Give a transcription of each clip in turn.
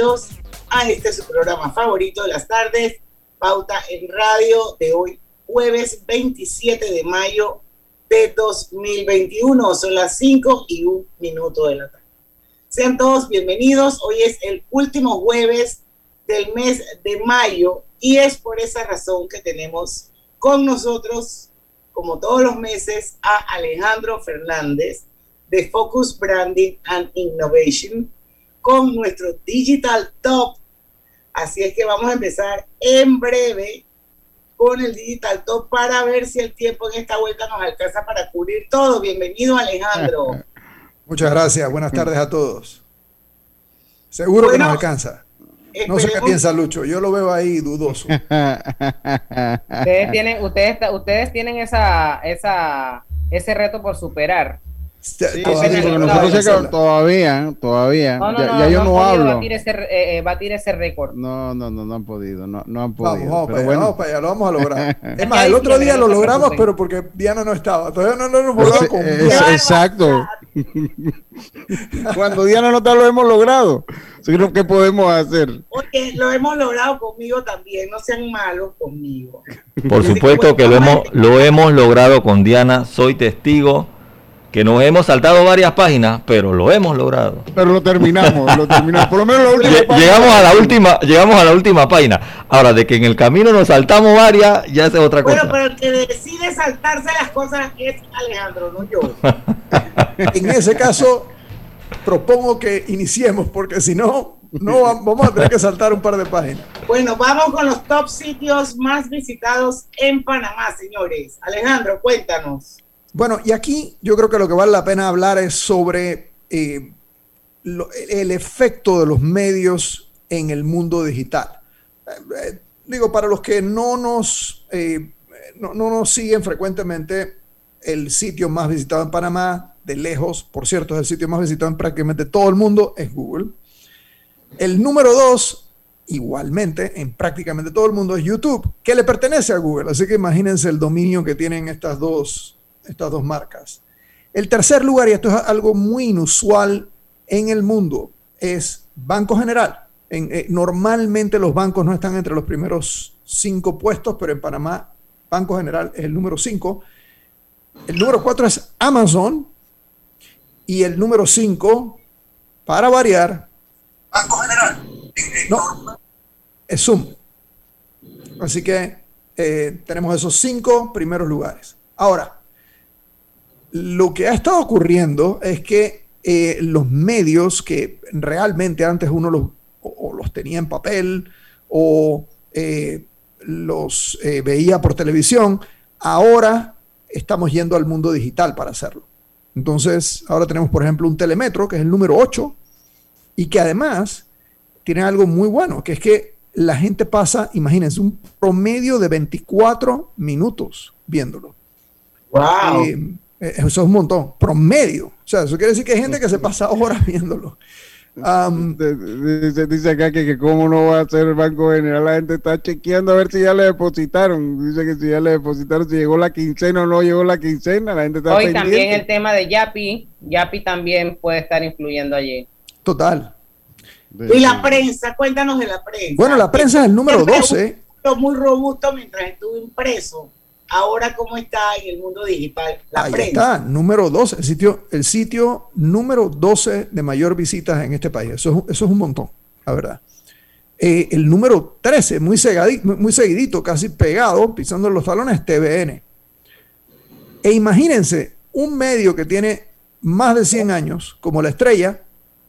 Bienvenidos a este su programa favorito de las tardes, Pauta en Radio de hoy, jueves 27 de mayo de 2021. Son las 5 y un minuto de la tarde. Sean todos bienvenidos. Hoy es el último jueves del mes de mayo y es por esa razón que tenemos con nosotros, como todos los meses, a Alejandro Fernández de Focus Branding and Innovation con nuestro Digital Top. Así es que vamos a empezar en breve con el Digital Top para ver si el tiempo en esta vuelta nos alcanza para cubrir todo. Bienvenido Alejandro. Muchas gracias, buenas tardes a todos. Seguro que nos alcanza. No sé qué piensa Lucho, yo lo veo ahí dudoso. ustedes tienen, ustedes, ustedes tienen esa, esa, ese reto por superar todavía, todavía, ya, yo no, hablo. Batir ese, eh, eh, batir ese récord. No, no, no, no han podido, no, no han podido. Vamos, vamos, bueno. vamos para allá, lo vamos a lograr. es más, el otro día lo logramos, pero porque Diana no estaba. Todavía no, lo hemos logrado con Diana. Exacto. Cuando Diana no está, lo hemos logrado. ¿Qué podemos hacer? Porque lo hemos logrado conmigo también, no sean malos conmigo. Por supuesto que lo hemos, lo hemos logrado con Diana, soy testigo que nos hemos saltado varias páginas, pero lo hemos logrado. Pero lo terminamos, lo terminamos. Por lo menos la última página. Llegamos a la última, llegamos a la última página. Ahora, de que en el camino nos saltamos varias, ya es otra cosa. Bueno, pero el que decide saltarse las cosas es Alejandro, no yo. en ese caso, propongo que iniciemos, porque si no, no vamos a tener que saltar un par de páginas. Bueno, vamos con los top sitios más visitados en Panamá, señores. Alejandro, cuéntanos. Bueno, y aquí yo creo que lo que vale la pena hablar es sobre eh, el efecto de los medios en el mundo digital. Eh, eh, digo, para los que no nos, no, nos siguen frecuentemente, el sitio más visitado en Panamá, de lejos, por cierto, es el sitio más visitado en prácticamente todo el mundo, es Google. El número dos, igualmente, en prácticamente todo el mundo, es YouTube, que le pertenece a Google. Así que imagínense el dominio que tienen estas dos estas dos marcas. El tercer lugar, y esto es algo muy inusual en el mundo, es Banco General. En, eh, normalmente los bancos no están entre los primeros cinco puestos, pero en Panamá Banco General es el número cinco. El número cuatro es Amazon. Y el número cinco, para variar, Banco General. No, es Zoom. Así que eh, tenemos esos cinco primeros lugares. Ahora, lo que ha estado ocurriendo es que eh, los medios que realmente antes uno los, los tenía en papel o eh, los eh, veía por televisión, ahora estamos yendo al mundo digital para hacerlo. Entonces, ahora tenemos, por ejemplo, un telemetro, que es el número 8, y que además tiene algo muy bueno, que es que la gente pasa, imagínense, un promedio de 24 minutos viéndolo. ¡Wow! Eh, eso es un montón, promedio. O sea, eso quiere decir que hay gente que se pasa horas viéndolo. dice, acá que, cómo no va a ser el Banco General, la gente está chequeando a ver si ya le depositaron. Dice que si ya le depositaron, si llegó la quincena o no llegó la quincena, la gente está Hoy también el tema de Yapi, Yapi también puede estar influyendo allí. Total. Y la prensa, cuéntanos de la prensa. Bueno, la prensa es el número 12. Muy robusto mientras estuvo impreso ahora cómo está en el mundo digital la Ahí está, número 12, el sitio, el sitio número 12 de mayor visitas en este país. Eso, es un montón, la verdad. Eh, el número 13, muy, muy seguidito, casi pegado, pisando los talones, TVN. E imagínense, un medio que tiene más de 100 años, como la estrella,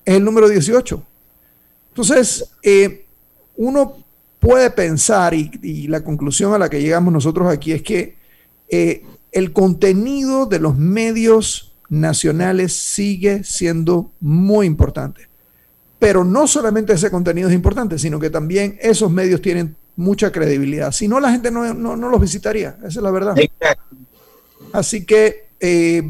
es el número 18. Entonces, eh, uno puede pensar, y, y, la conclusión a la que llegamos nosotros aquí es que eh, el contenido de los medios nacionales sigue siendo muy importante. Pero no solamente ese contenido es importante, sino que también esos medios tienen mucha credibilidad. Si no, la gente no, no, no los visitaría, esa es la verdad. Exacto. Así que eh,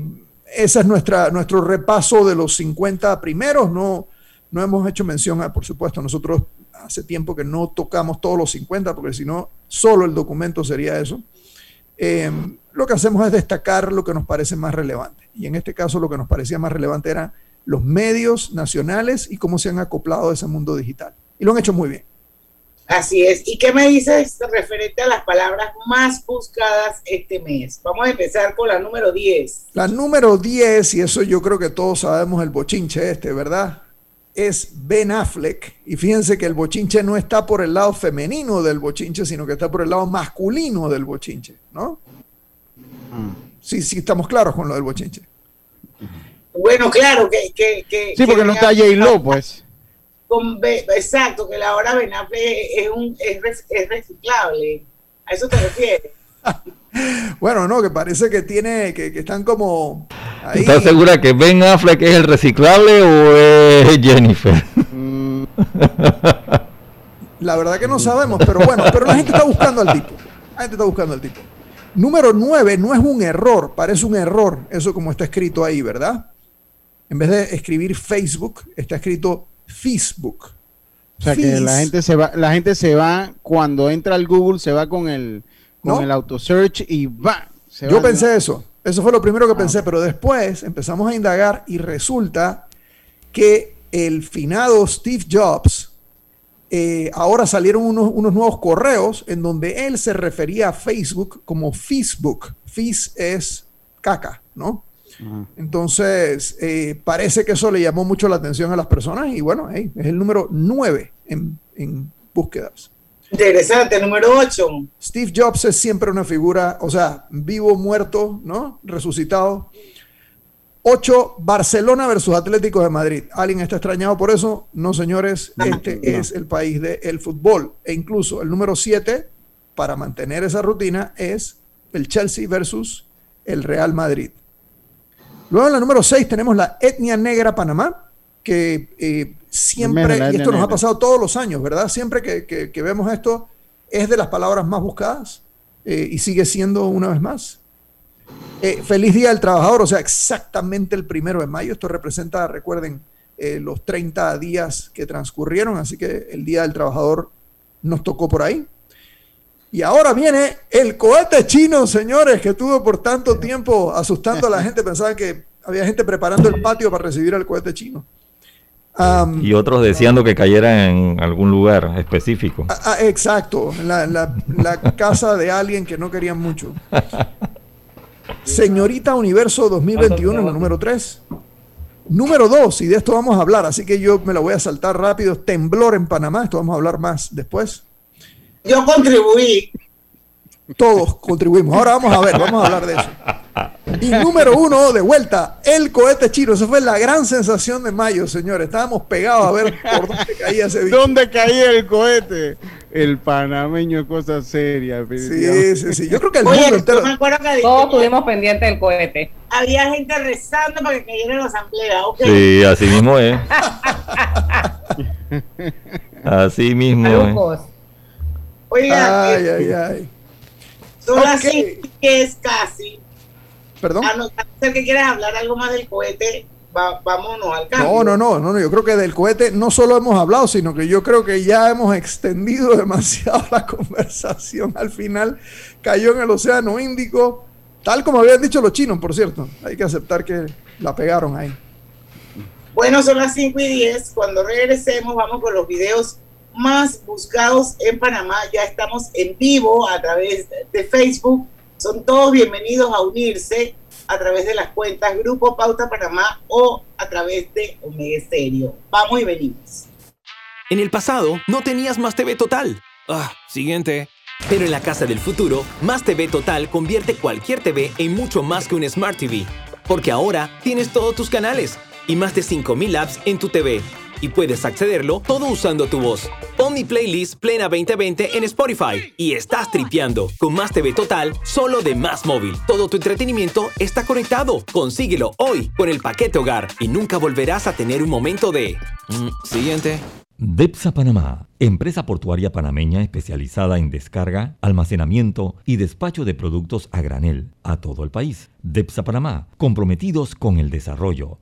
ese es nuestra, nuestro repaso de los 50 primeros. No, no hemos hecho mención, a, por supuesto, nosotros hace tiempo que no tocamos todos los 50, porque si no, solo el documento sería eso. Eh, lo que hacemos es destacar lo que nos parece más relevante. Y en este caso lo que nos parecía más relevante eran los medios nacionales y cómo se han acoplado a ese mundo digital. Y lo han hecho muy bien. Así es. ¿Y qué me dices referente a las palabras más buscadas este mes? Vamos a empezar con la número 10. La número 10, y eso yo creo que todos sabemos el bochinche este, ¿verdad? Es Ben Affleck. Y fíjense que el bochinche no está por el lado femenino del bochinche, sino que está por el lado masculino del bochinche, ¿no? Sí, sí, estamos claros con lo del bochinche. Bueno, claro, que... que, que sí, porque que no está J-Lo, pues. Con B, exacto, que la hora Ben Affleck es, un, es, es reciclable. ¿A eso te refieres? bueno, no, que parece que tiene, que, que están como... Ahí. ¿Estás segura que Ben Affleck es el reciclable o es Jennifer? La verdad que no sabemos, pero bueno, pero la gente está buscando al tipo. La gente está buscando al tipo. Número 9 no es un error, parece un error, eso como está escrito ahí, ¿verdad? En vez de escribir Facebook, está escrito Facebook. O sea que la gente se va, la gente se va cuando entra al Google, se va con el con ¿No? el auto search y va. Yo pensé eso. Eso fue lo primero que ah, pensé, pero después empezamos a indagar y resulta que el finado Steve Jobs eh, ahora salieron unos, unos, nuevos correos en donde él se refería a Facebook como Facebook. Fis es caca, ¿no? Entonces, eh, parece que eso le llamó mucho la atención a las personas y bueno, hey, es el número 9 en, en búsquedas. Interesante, número 8. Steve Jobs es siempre una figura, o sea, vivo, muerto, ¿no? Resucitado. 8, Barcelona versus Atlético de Madrid. ¿Alguien está extrañado por eso? No, señores, este no. es el país del fútbol. E incluso el número 7, para mantener esa rutina, es el Chelsea versus el Real Madrid. Luego en la número 6 tenemos la etnia negra Panamá, que eh, siempre, y esto nos ha pasado todos los años, ¿verdad? Siempre que, que, que vemos esto, es de las palabras más buscadas eh, y sigue siendo una vez más. Eh, feliz Día del Trabajador, o sea, exactamente el primero de mayo. Esto representa, recuerden, eh, los 30 días que transcurrieron, así que el Día del Trabajador nos tocó por ahí. Y ahora viene el cohete chino, señores, que estuvo por tanto tiempo asustando a la gente. Pensaban que había gente preparando el patio para recibir el cohete chino. Um, y otros deseando que cayera en algún lugar específico. Ah, exacto, la, la, la casa de alguien que no querían mucho. Señorita Universo 2021, la número 3. Número 2, y de esto vamos a hablar, así que yo me lo voy a saltar rápido. Temblor en Panamá, esto vamos a hablar más después. Yo contribuí. Todos contribuimos. Ahora vamos a ver, vamos a hablar de eso. Y número uno, de vuelta, el cohete chino. Esa fue la gran sensación de mayo, señores. Estábamos pegados a ver por dónde caía ese bicho. ¿Dónde caía el cohete? El panameño es cosa seria. Sí, sí, sí. Yo creo que el Oye, mundo entero. Me acuerdo que Todos estuvimos pendientes del cohete. Había gente rezando para que cayera en la asamblea. Okay. Sí, así mismo es. así mismo es. Oiga, ay, ay, ay. Son okay. las es casi. Perdón. A no ser que quieras hablar algo más del cohete, va, vámonos al cambio. No, no, no, no, no, yo creo que del cohete no solo hemos hablado, sino que yo creo que ya hemos extendido demasiado la conversación. Al final cayó en el Océano Índico, tal como habían dicho los chinos, por cierto. Hay que aceptar que la pegaron ahí. Bueno, son las 5 y 10. Cuando regresemos, vamos con los videos más buscados en Panamá. Ya estamos en vivo a través de Facebook. Son todos bienvenidos a unirse a través de las cuentas Grupo Pauta Panamá o a través de Omega Estéreo. Vamos y venimos. En el pasado no tenías Más TV Total. Ah, siguiente. Pero en la casa del futuro, Más TV Total convierte cualquier TV en mucho más que un Smart TV. Porque ahora tienes todos tus canales y más de 5.000 apps en tu TV. Y puedes accederlo todo usando tu voz. Pon mi playlist Plena 2020 en Spotify y estás tripeando con Más TV Total solo de Más Móvil. Todo tu entretenimiento está conectado. Consíguelo hoy con el paquete hogar y nunca volverás a tener un momento de... Mm, siguiente. DEPSA Panamá, empresa portuaria panameña especializada en descarga, almacenamiento y despacho de productos a granel a todo el país. DEPSA Panamá, comprometidos con el desarrollo.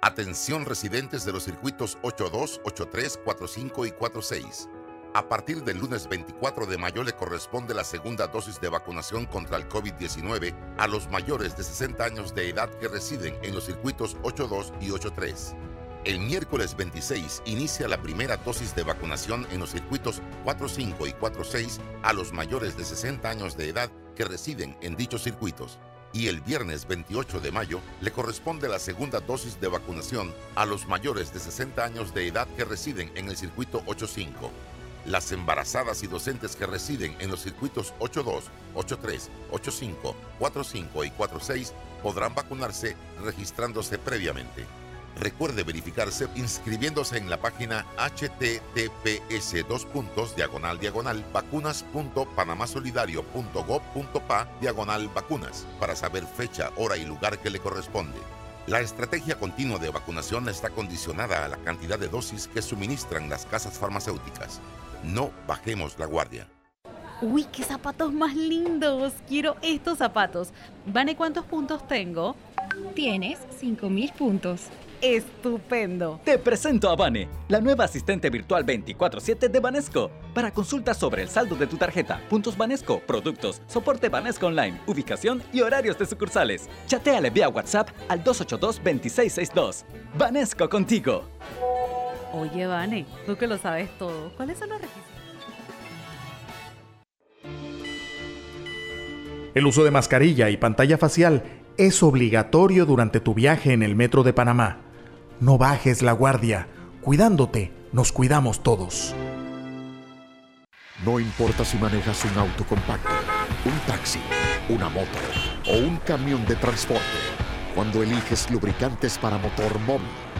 Atención residentes de los circuitos 82, 83, 45 y 46. A partir del lunes 24 de mayo le corresponde la segunda dosis de vacunación contra el COVID-19 a los mayores de 60 años de edad que residen en los circuitos 82 y 83. El miércoles 26 inicia la primera dosis de vacunación en los circuitos 45 y 46 a los mayores de 60 años de edad que residen en dichos circuitos. Y el viernes 28 de mayo le corresponde la segunda dosis de vacunación a los mayores de 60 años de edad que residen en el circuito 85. Las embarazadas y docentes que residen en los circuitos 82, 83, 85, 45 y 46 podrán vacunarse registrándose previamente. Recuerde verificarse inscribiéndose en la página https dos puntos diagonal diagonal vacunas.panamasolidario.gov.pa diagonal vacunas para saber fecha, hora y lugar que le corresponde. La estrategia continua de vacunación está condicionada a la cantidad de dosis que suministran las casas farmacéuticas. No bajemos la guardia. Uy, qué zapatos más lindos. Quiero estos zapatos. Vane, ¿cuántos puntos tengo? Tienes 5000 puntos. Estupendo. Te presento a Vane, la nueva asistente virtual 24/7 de Banesco. Para consultas sobre el saldo de tu tarjeta, puntos Banesco, productos, soporte Banesco Online, ubicación y horarios de sucursales. Chateale vía WhatsApp al 282-2662. Banesco contigo. Oye, Vane, tú que lo sabes todo, ¿cuáles son los requisitos? El uso de mascarilla y pantalla facial es obligatorio durante tu viaje en el metro de Panamá. No bajes la guardia. Cuidándote, nos cuidamos todos. No importa si manejas un auto compacto, un taxi, una moto o un camión de transporte. Cuando eliges lubricantes para motor móvil,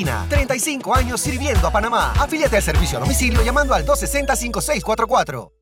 Garantizada. Cristalina, 35 años sirviendo a Panamá. Afíliate al servicio a domicilio llamando al 260-5644.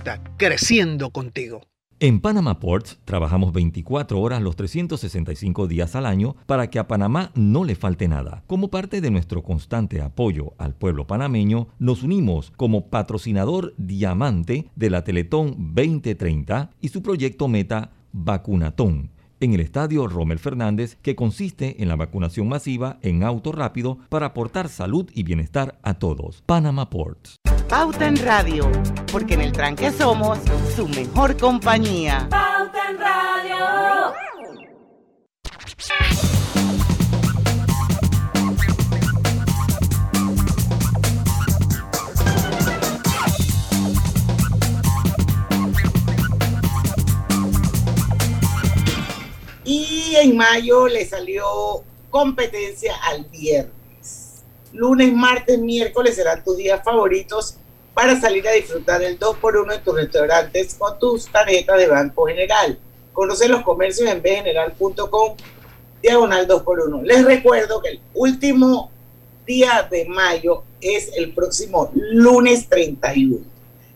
creciendo contigo. En Panama Ports trabajamos 24 horas los 365 días al año para que a Panamá no le falte nada. Como parte de nuestro constante apoyo al pueblo panameño, nos unimos como patrocinador diamante de la Teletón 2030 y su proyecto meta Vacunatón en el estadio Rommel Fernández, que consiste en la vacunación masiva en auto rápido para aportar salud y bienestar a todos. Panama Ports. Pauta en Radio, porque en el tranque somos su mejor compañía. Pauta en Radio. En mayo le salió competencia al viernes. lunes, martes, miércoles serán tus días favoritos para salir a disfrutar el 2x1 en tus restaurantes con tus tarjetas de Banco General. Conoce los comercios en bgeneral.com diagonal 2x1. Les recuerdo que el último día de mayo es el próximo lunes 31.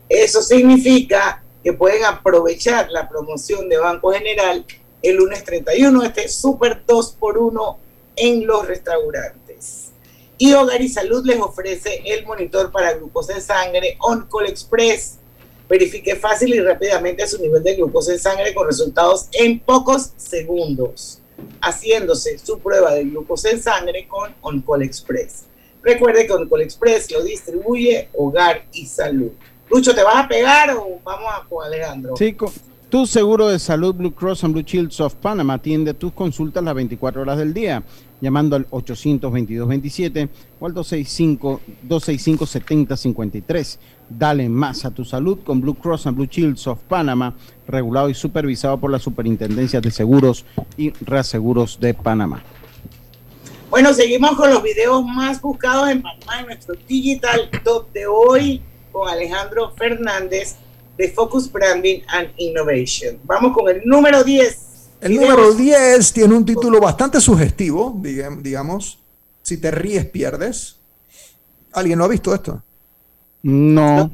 Eso significa que pueden aprovechar la promoción de Banco General el lunes 31, este super 2x1 en los restaurantes. Y Hogar y Salud les ofrece el monitor para glucosa en sangre OnCall Express. Verifique fácil y rápidamente su nivel de glucosa en sangre con resultados en pocos segundos, haciéndose su prueba de glucosa en sangre con OnCall Express. Recuerde que OnCall Express lo distribuye Hogar y Salud. Lucho, ¿te vas a pegar o vamos a con Alejandro? Sí, tu seguro de salud Blue Cross and Blue Shields of Panama atiende tus consultas las 24 horas del día, llamando al 822-27 o al 265-265-7053. Dale más a tu salud con Blue Cross and Blue Shields of Panama, regulado y supervisado por la Superintendencia de Seguros y Reaseguros de Panamá. Bueno, seguimos con los videos más buscados en Panamá en nuestro Digital Top de hoy con Alejandro Fernández de Focus Branding and Innovation. Vamos con el número 10. El número 10 tiene un título bastante sugestivo, digam- digamos. Si te ríes, pierdes. ¿Alguien lo ha visto esto? No.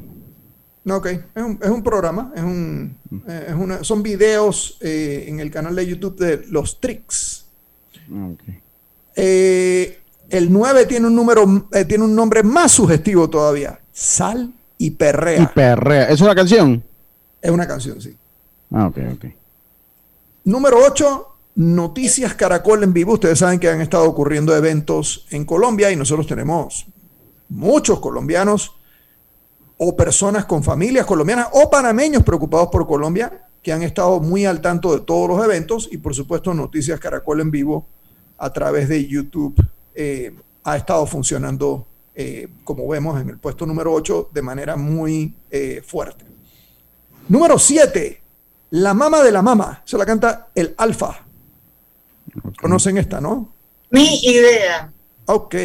No, ok. Es un, es un programa, es un, es una- son videos eh, en el canal de YouTube de los tricks. Eh, el 9 tiene un número, eh, tiene un nombre más sugestivo todavía. Sal y perrea. ¿Es una canción? Es una canción, sí. Ah, ok, ok. Número 8, Noticias Caracol en vivo. Ustedes saben que han estado ocurriendo eventos en Colombia y nosotros tenemos muchos colombianos o personas con familias colombianas o panameños preocupados por Colombia que han estado muy al tanto de todos los eventos y por supuesto Noticias Caracol en vivo a través de YouTube eh, ha estado funcionando, eh, como vemos en el puesto número 8, de manera muy eh, fuerte. Número 7, La Mama de la Mama. Se la canta el Alfa. Conocen esta, ¿no? Ni idea. Ok.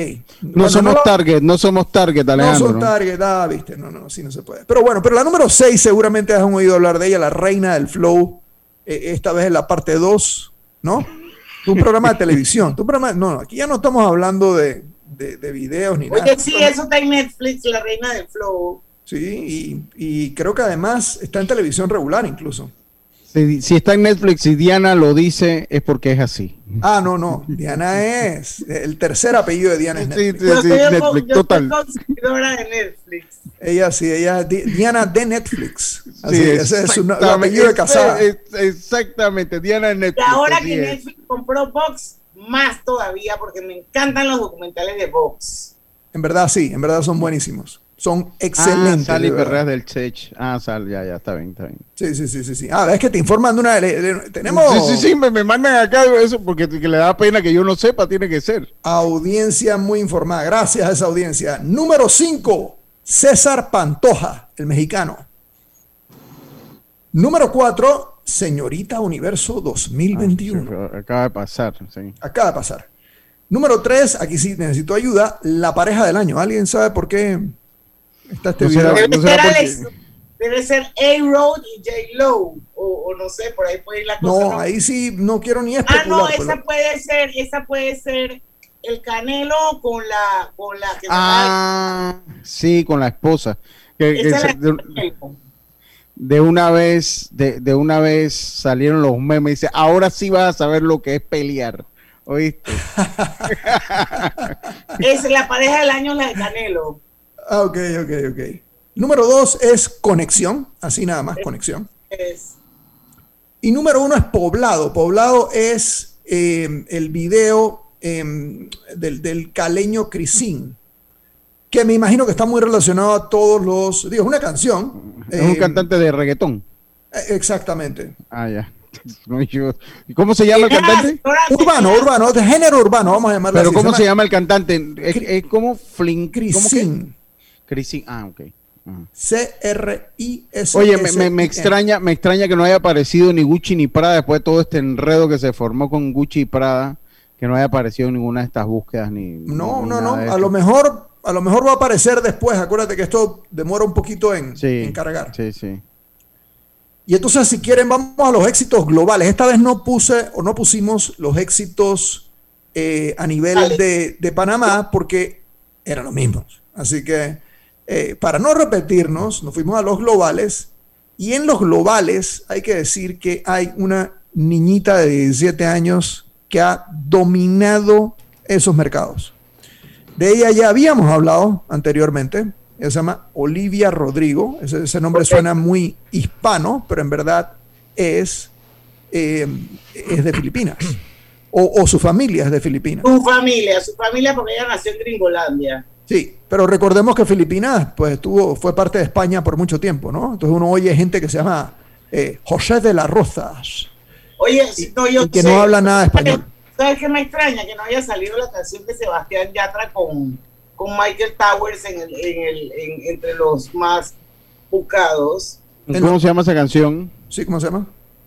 No Bueno, somos lo- target, no somos target, No Alejandro. ¿no? target, ah, viste, no, no, así no se puede. Pero bueno, pero la número 6 seguramente has oído hablar de ella, la reina del flow, eh, esta vez en la parte 2, ¿no? Un programa de televisión, tu programa, no, no, aquí ya no estamos hablando de, de, de videos ni nada. Oye, sí, eso está en Netflix, La Reina del Flow. Sí, y, y creo que además está en televisión regular incluso. Si, si está en Netflix y Diana lo dice, es porque es así. Ah, no, no, Diana es, el tercer apellido de Diana es Netflix. Yo soy, yo soy consumidora de Netflix. Ella sí, ella es Diana de Netflix. Así, Sí, ese es su apellido de casada. Es- es- Exactamente, Diana Y Netflix. ahora que. Netflix compró Vox, más todavía, porque me encantan los documentales de Vox. En verdad sí, en verdad son buenísimos. Son Ah, excelentes. Sally de verdad. Perreas del Chech. Ah, Sal, ya, ya, está bien, está bien. Sí, sí, sí, sí, sí. Ah, es que te informan de una. de- de- tenemos Sí, sí, sí, me, me mandan acá eso porque que le da pena que yo no sepa, tiene que ser. audiencia muy informada. Gracias a esa audiencia. Número 5, César Pantoja, el mexicano. Número 4, Señorita Universo 2021. Acaba de pasar, sí. Acaba de pasar. Número 3, aquí sí necesito ayuda, la pareja del año. ¿Alguien sabe por qué está este No video? será- Debe ser, Alex- debe ser A-Road y J-Lo, o, o no sé, por ahí puede ir la cosa. No, ahí sí no quiero ni Ah, especular. no, pero- esa puede ser, esa puede ser el Canelo con la, con la que Ah, sí, con la esposa. Que, que Esa se- es la- de, de una vez, de, de una vez salieron los memes y dice, ahora sí vas a saber lo que es pelear. ¿Oíste? es la pareja del año, la de Canelo. Ah, ok, ok, ok. Número 2 es conexión, así nada más, conexión. Es, Y número uno es Poblado. Poblado es eh, el video eh, del, del caleño Crisín, que me imagino que está muy relacionado a todos los... Digo, es una canción. Es un eh, cantante de reggaetón. eh, Exactamente. Ah, ya. No, yo- ¿Y ¿Cómo se llama el cantante? Urbano, urbano, de género urbano, vamos a llamarlo Pero así. ¿cómo se llama el cantante? Es, es como Flynn. Crisín. Crisín. Ah, ok. C-R-I-S. Oye, me, me- me extraña, me extraña que no haya aparecido ni Gucci ni Prada después de todo este enredo que se formó con Gucci y Prada. que no haya aparecido en ninguna de estas búsquedas ni. No, ni no, no. A esto. lo mejor, a lo mejor va a aparecer después. Acuérdate que esto demora un poquito en, Sí, en cargar. Sí, sí. Y entonces, si quieren, vamos a los éxitos globales. Esta vez no puse o no pusimos los éxitos eh, a nivel de, de Panamá porque eran los mismos. Así que, eh, para no repetirnos, nos fuimos a los globales. Y en los globales hay que decir que hay una niñita de 17 años que ha dominado esos mercados. De ella ya habíamos hablado anteriormente. Ella se llama Olivia Rodrigo. Ese, ese nombre suena muy hispano, pero en verdad es, eh, es de Filipinas. O, o su familia es de Filipinas. Su familia, su familia porque ella nació en Gringolandia. Sí, pero recordemos que Filipinas pues, estuvo, fue parte de España por mucho tiempo, ¿no? Entonces uno oye gente que se llama eh, José de las Rozas Oye, si no, yo y que sé. no habla nada de español. ¿Sabes qué me extraña? Que no haya salido la canción de Sebastián Yatra con, con Michael Towers en el, en el, en- entre los más buscados. ¿Cómo se llama esa canción? Sí, ¿cómo se llama?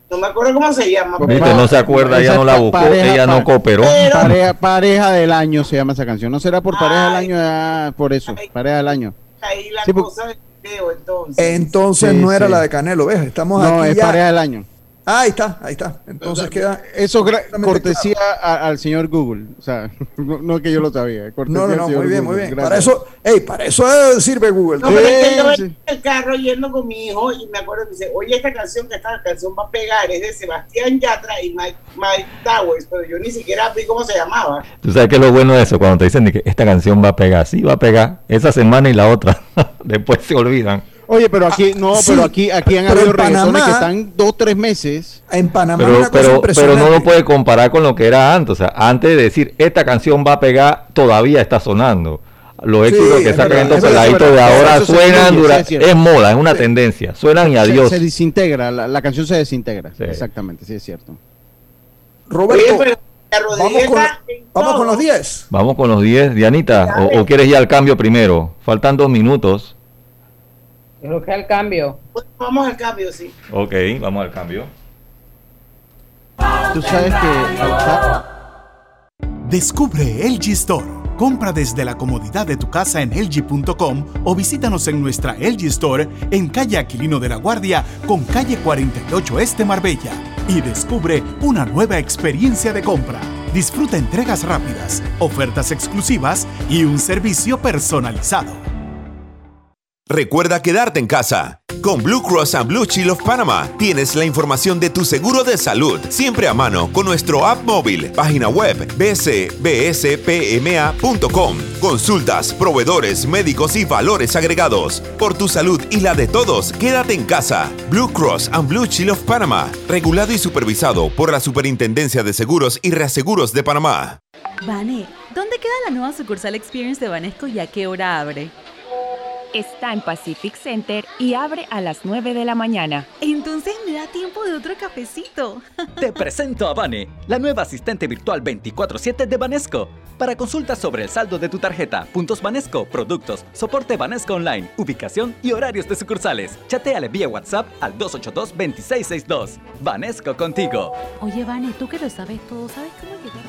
No me acuerdo cómo se llama. Viste, pero- no se acuerda, ella no la buscó, ella no cooperó. Pareja, pareja del año se llama esa canción. ¿No será por pareja del año? Ah, por eso, pareja del año. Ahí la Sí, cosa del video, entonces. Entonces Sí, no era sí. la de Canelo, ¿ves? Estamos No, aquí es ya. pareja del año. Ah, ahí está, ahí está. Entonces queda. Eso cortesía a- al señor Google. O sea, no, no es que yo lo sabía. cortesía No, no, no, muy bien, Google. muy bien. Gracias. Para eso, ey, para eso sirve Google. No, pero es que yo Sí, en el carro yendo con mi hijo y me acuerdo que dice, oye, esta canción que esta canción va a pegar es de Sebastián Yatra y Mike, Mike Towers, pero yo ni siquiera vi cómo se llamaba. Tú sabes que es lo bueno de eso, cuando te dicen que esta canción va a pegar, sí va a pegar, esa semana y la otra, después se olvidan. Oye, pero aquí, no, sí, pero aquí, aquí han pero habido reggaetones Panamá- que están dos, tres meses. En Panamá Pero, una cosa pero, pero no lo puede comparar con lo que era antes, o sea, antes de decir esta canción va a pegar, todavía está sonando. Los Sí, éxitos que sacan estos peladitos de ahora se suenan, fluye, dura- sí, es es moda, es una tendencia, suenan y Se- adiós. Se, desintegra, la, la canción se desintegra. Sí. Exactamente, sí es cierto. Roberto, Oye, pero la vamos con, vamos los 10. Vamos con los 10, Dianita, o, o quieres ir al cambio primero, faltan dos minutos. Creo que al cambio. Pues Vamos al cambio, sí. Ok, vamos al cambio. Tú sabes que Descubre LG Store. Compra desde la comodidad de tu casa en LG.com o visítanos en nuestra LG Store en calle Aquilino de la Guardia con calle 48 Este Marbella y descubre una nueva experiencia de compra. Disfruta entregas rápidas, ofertas exclusivas y un servicio personalizado. Recuerda quedarte en casa. Con Blue Cross and Blue Shield of Panama tienes la información de tu seguro de salud siempre a mano con nuestro app móvil, página web bcbspma.com. Consultas, proveedores, médicos y valores agregados. Por tu salud y la de todos, quédate en casa. Blue Cross and Blue Shield of Panama, regulado y supervisado por la Superintendencia de Seguros y Reaseguros de Panamá. Vane, ¿dónde queda la nueva sucursal Experience de Banesco y a qué hora abre? Está en Pacific Center y abre a las 9 de la mañana. Entonces me da tiempo de otro cafecito. Te presento a Vane, la nueva asistente virtual 24/7 de Banesco. Para consultas sobre el saldo de tu tarjeta, puntos Banesco, productos, soporte Banesco Online, ubicación y horarios de sucursales. Chateale vía WhatsApp al 282-2662. Banesco contigo. Oye, Vane, tú que lo sabes todo, ¿sabes cómo llegar?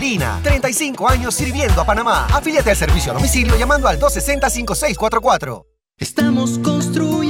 Garantizada. Cristalina, 35 años sirviendo a Panamá. Afíliate al servicio a domicilio llamando al 260-5644. Estamos construyendo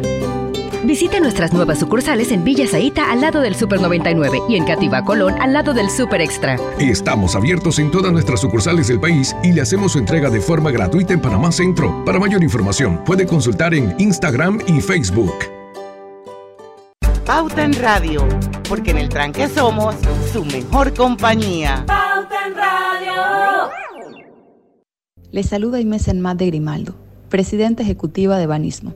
Visite nuestras nuevas sucursales en Villa Zaita al lado del Super 99 y en Cativa Colón al lado del Super Extra. Estamos abiertos en todas nuestras sucursales del país y le hacemos su entrega de forma gratuita en Panamá Centro. Para mayor información, puede consultar en Instagram y Facebook. Pauta en Radio, porque en el tranque somos su mejor compañía. Pauta en Radio. Les saluda Inés Enmat de Grimaldo, presidenta ejecutiva de Banismo.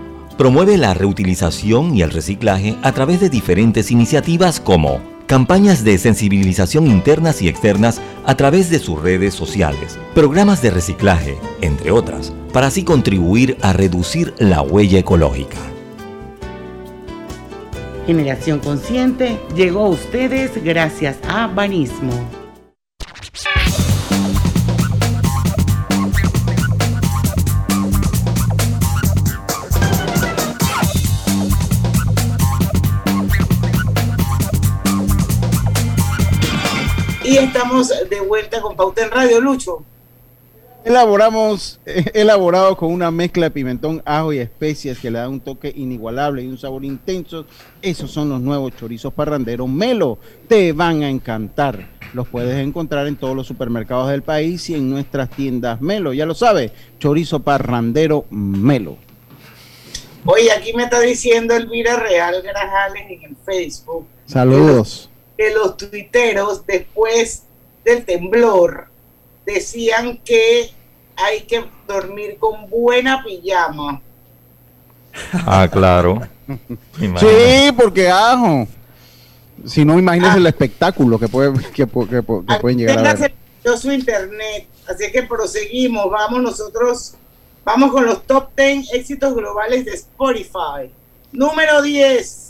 promueve la reutilización y el reciclaje a través de diferentes iniciativas como campañas de sensibilización internas y externas a través de sus redes sociales, programas de reciclaje, entre otras, para así contribuir a reducir la huella ecológica. Generación Consciente llegó a ustedes gracias a Banismo. Y estamos de vuelta con Pauta en Radio, Lucho. Elaboramos, eh, elaborado con una mezcla de pimentón, ajo y especias que le da un toque inigualable y un sabor intenso. Esos son los nuevos chorizos parranderos Melo. Te van a encantar. Los puedes encontrar en todos los supermercados del país y en nuestras tiendas Melo. Ya lo sabes, chorizo parrandero Melo. Oye, aquí me está diciendo Elvira Real Grajales en el Facebook Saludos. Que los tuiteros después del temblor decían que hay que dormir con buena pijama. Ah, claro. Sí, porque ajo. Si no, imagínese el espectáculo que, puede, que, pu- que pu- que pueden llegar a ver. Su internet. Así que proseguimos. Vamos nosotros. Vamos con los top 10 éxitos globales de Spotify. Número 10.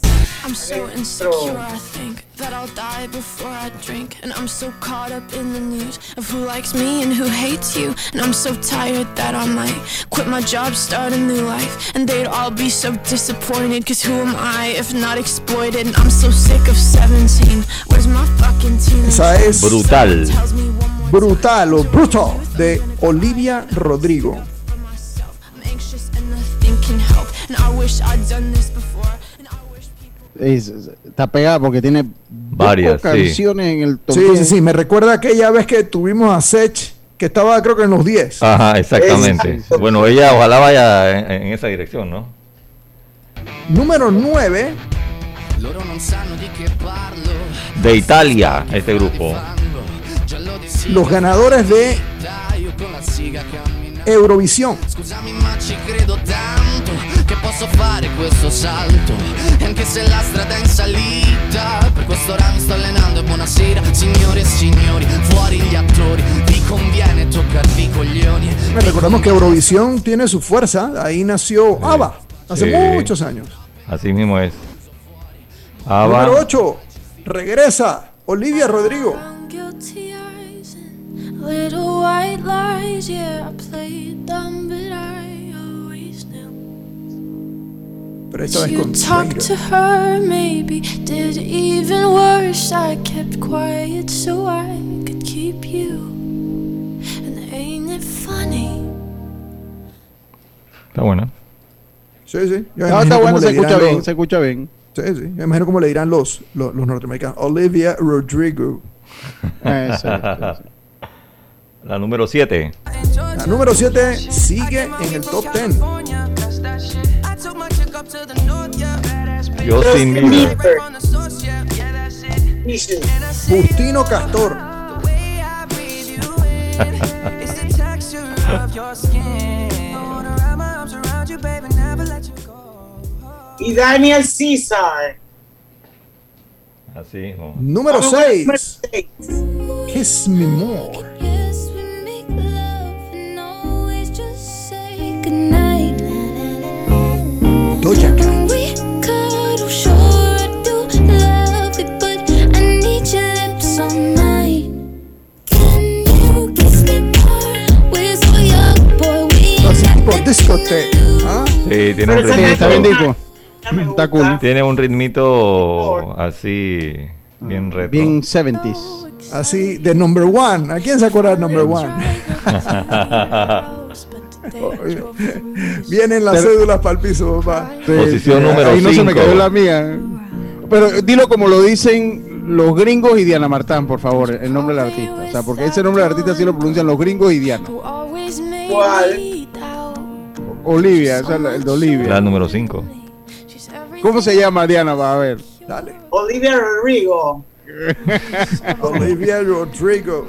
I'm so insecure, I think that I'll die before I drink. And I'm so caught up in the news of who likes me and who hates you. And I'm so tired that I might quit my job, start a new life. And they'd all be so disappointed, cause who am I if not exploited? And I'm so sick of 17. Where's my fucking team? Esa es Brutal. Brutal o Brutal de Olivia Rodrigo. Nothing can help. And I wish I'd done this before. Es- es- está pegada porque tiene Varias, sí. canciones en el top Sí, sí, 10. sí. Me recuerda aquella vez que tuvimos a Sech, que estaba creo que en los 10. Ajá, exactamente. Exacto. Bueno, ella ojalá vaya en, en esa dirección, ¿no? Número 9, De Italia, este grupo. los ganadores de Eurovisión. Posso fare questo salto E anche se la strada è in salita Per questo ora mi sto allenando e buonasera Signore e signori, fuori gli attori Vi conviene toccarvi i coglioni Recordamos que Eurovisión tiene su fuerza. Ahí nació ABBA hace Sí. muchos años. Así mismo es. Número Ava, 8, regresa Olivia Rodrigo. Little white lies. Yeah, I played dumb, And ain't it funny? está buena. Sí, sí. Yo me No, está bueno, se escucha dirán bien, los- se escucha bien. Sí, sí. Me imagino cómo le dirán los, los, los norteamericanos. Olivia Rodrigo. Eso, eso. La número 7. La número 7 sigue en el top 10. Baby, never let you Y Daniel Caesar. Así, ¿no? Número Vamos con el 6. Kiss Me More. Doja Cat. Sí, tiene un ritmito. está bien, Dico. Está cool. Tiene un ritmito así, bien retro. Bien 70s. Así, de number one. ¿A quién se acuerda de number one? Vienen las cédulas para el piso, papá. Posición sí, número Ahí no se me cayó la mía. Pero dilo como lo dicen los gringos y Diana Martán, por favor, el nombre del artista. O sea, porque ese nombre del artista sí lo pronuncian los gringos y Diana. ¿Cuál? Olivia, esa es la- el de Olivia. La número 5. ¿Cómo se llama Diana? Va a ver. Dale. Olivia Rodrigo. Olivia Rodrigo.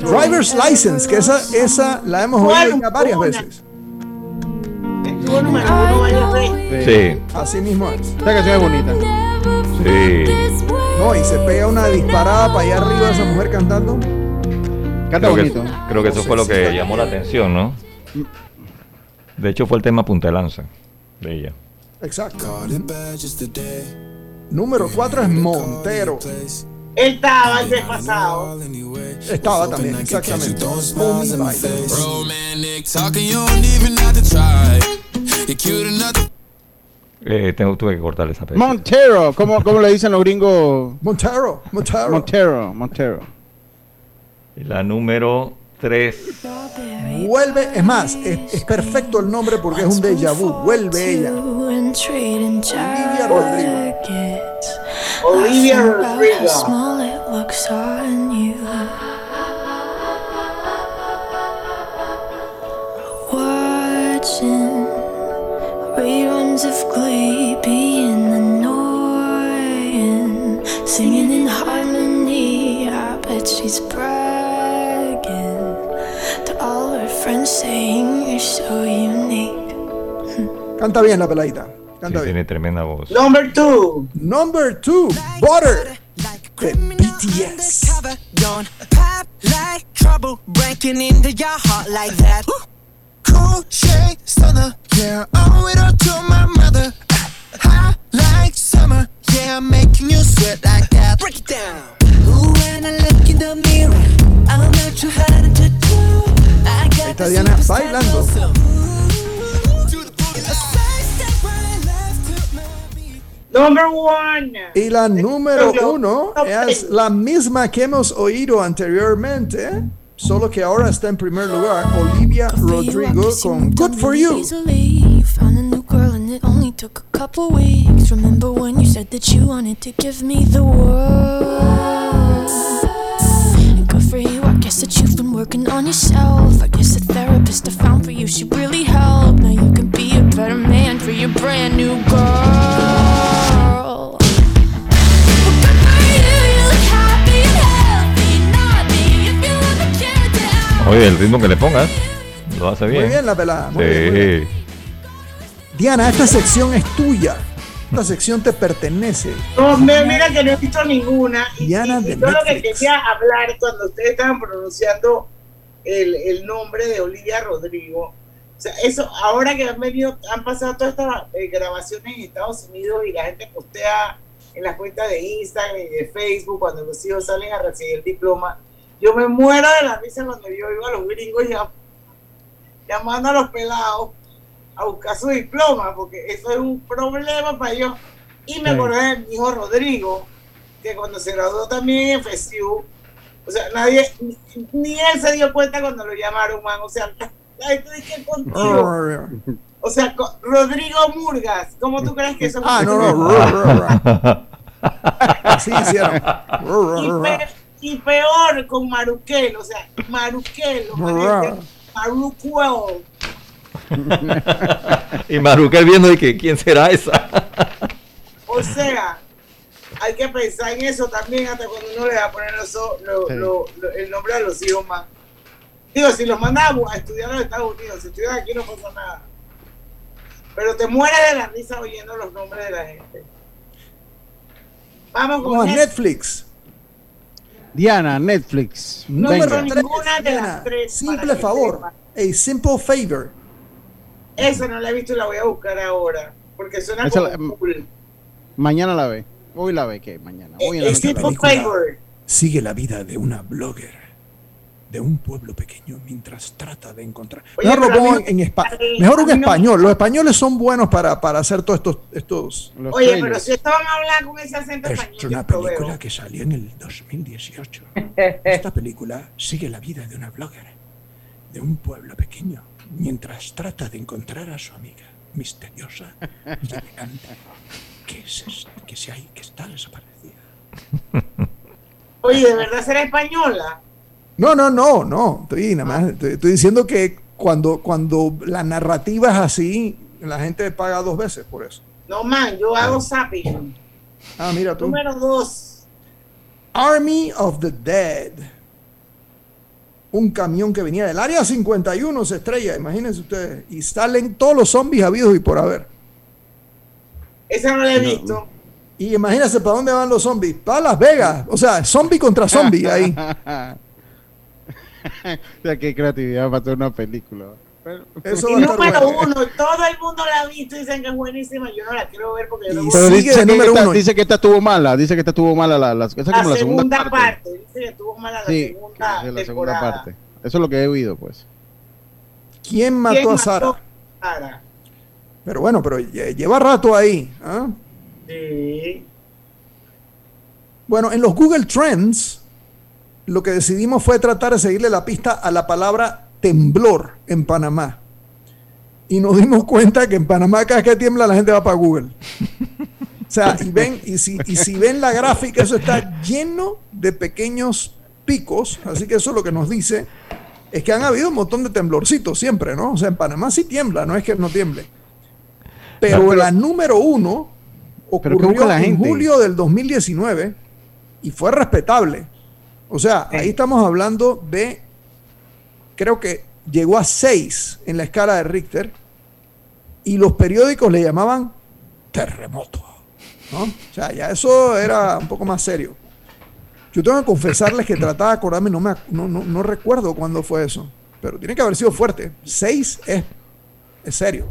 Driver's License, que esa, esa la hemos oído ya varias veces. Sí, Así mismo es. Esta canción es bonita. Sí. No, y se pega una disparada para allá arriba esa mujer cantando. Canta Creo que, bonito. creo que eso fue lo que llamó la atención, ¿no? De hecho, fue el tema punta de lanza de ella. Exacto. Número 4 es Montero. Él estaba el pasado. Estaba también, exactamente. Homie Baile. Romantic talking, you don't even have to try. You're cute enough to Eh, tengo, tuve que cortarle esa pesa. Montero, ¿cómo, ¿cómo le dicen los gringos? Montero, Montero. Montero, Montero. La número 3. Vuelve, es más, es, es perfecto el nombre porque es un déjà vu. Vuelve ella. Olivia Rodrigo. Olivia Rodrigo. small it looks on you. Watching reruns of Glee being annoying, singing in harmony. I bet she's bragging to all her friends, saying you're so unique. Canta bien la peladita. Sí, bien. tiene tremenda voz. Number two. Number 2, Butter. De BTS. Don't pop like trouble breaking into your heart like that. Cool shade stunner, yeah, owe it all to my mother. Hot like summer, yeah, making you sweat like that. Break it down. Ooh, when I look in the mirror, I'm not too hard to do. I Ahí got está the Diana superstar bailando. Number one. Y la número 1 es la misma que hemos oído anteriormente, solo que ahora está en primer lugar, Olivia Rodrigo con Good For You. Easily, you found a new girl and it only took a couple weeks. Remember when you said that you wanted to give me the world? And good for you, I guess that you've been working on yourself. I guess the therapist I found for you should really help. Now you can be a better man for your brand new girl. Oye, el ritmo que le pongas lo hace bien. Muy bien la pelada. muy bien, muy bien. Sí. Diana, esta sección es tuya. Esta sección te pertenece. No, me- mira que no he visto ninguna. Diana y- y de todo lo que quería hablar cuando ustedes estaban pronunciando el, el nombre de Olivia Rodrigo. O sea, eso, ahora que han venido, han pasado todas estas eh, grabaciones en Estados Unidos y la gente postea en las cuentas de Instagram y de Facebook cuando los hijos salen a recibir el diploma. Yo me muero de la risa cuando yo oigo a los gringos llam- llamando a los pelados a buscar su diploma, porque eso es un problema para ellos. Y me Sí. acordé de mi hijo Rodrigo, que cuando se graduó también en FSU, o sea, nadie, ni, ni él se dio cuenta cuando lo llamaron, man. O sea, la gente dice contigo. O sea, Rodrigo Murgas, ¿cómo tú crees que eso Ah, no, no. ru. Así hicieron. Y, y peor con Maruquel, o sea, Maruquel, Maruquel. y Maruquel viendo y que quién será esa. O sea, hay que pensar en eso también hasta cuando uno le va a poner los o- lo- Sí. lo- lo- el nombre a los hijos más. Digo, si los mandamos a estudiar a los Estados Unidos, si estudian aquí no pasa nada. Pero te mueres de la risa oyendo los nombres de la gente. Vamos con Vamos a Netflix. Diana, Netflix. Número Venga. Ninguna de Diana, las tres, Simple que favor. A simple favor. Esa no la he visto y la voy a buscar ahora. Porque suena Esa como la- cool. Mañana la ve. Hoy la ve, ¿qué? Mañana. Hoy en la A noche la simple ve. favor. Sigue la vida de una blogger de un pueblo pequeño mientras trata de encontrar. Oye, Mejor lo pero pongo en, en Mejor un mí no- español. Los españoles son buenos para, para hacer todos estos. estos Los Oye, pero trailers. si esto van a hablar con ese acento español, es una película veo. que salió en el 2018. Esta película sigue la vida de una blogger de un pueblo pequeño mientras trata de encontrar a su amiga misteriosa y elegante que, se, que, se hay, que está desaparecida. Oye, ¿de verdad será española? No, no, no, no. Estoy nada más. Estoy, estoy diciendo que cuando, cuando la narrativa es así, la gente paga dos veces por eso. No, man, yo hago zapping. Ah, mira tú. Número dos. Army of the Dead. Un camión que venía del área 51 se estrella, imagínense ustedes. Y salen todos los zombies habidos y por haber. Esa no la he visto. Y imagínense para dónde van los zombies. Para Las Vegas. O sea, zombie contra zombie ahí. o sea, qué creatividad para hacer una película. Pero- Eso Y va a estar número bueno. uno, todo el mundo la ha visto y dicen que es buenísima. Yo no la quiero ver porque yo no Pero sigue dice, que número esta, uno. dice que esta estuvo mala, dice que esta estuvo mala la, la- esa es la, como la segunda, segunda parte. parte. Dice que estuvo mala la Sí, segunda la segunda parte. Eso es lo que he oído, pues. ¿Quién mató ¿Quién a Sara? mató a Sara? Pero bueno, pero lle- lleva rato ahí. ¿ah? Sí. Bueno, en los Google Trends, lo que decidimos fue tratar de seguirle la pista a la palabra temblor en Panamá. Y nos dimos cuenta que en Panamá cada vez que tiembla la gente va para Google. O sea, y ven, y si, y si ven la gráfica, eso está lleno de pequeños picos. Así que eso lo que nos dice es que han habido un montón de temblorcitos siempre, ¿no? O sea, en Panamá sí tiembla, no es que no tiemble. Pero, No, pero- la número uno Pero ¿qué ocurrió la en gente? julio del 2019 y fue respetable. O sea, ahí estamos hablando de, creo que llegó a 6 en la escala de Richter y los periódicos le llamaban terremoto. ¿no? O sea, ya eso era un poco más serio. Yo tengo que confesarles que trataba de acordarme, no, me, no, no, no recuerdo cuándo fue eso, pero tiene que haber sido fuerte. 6 es, es serio.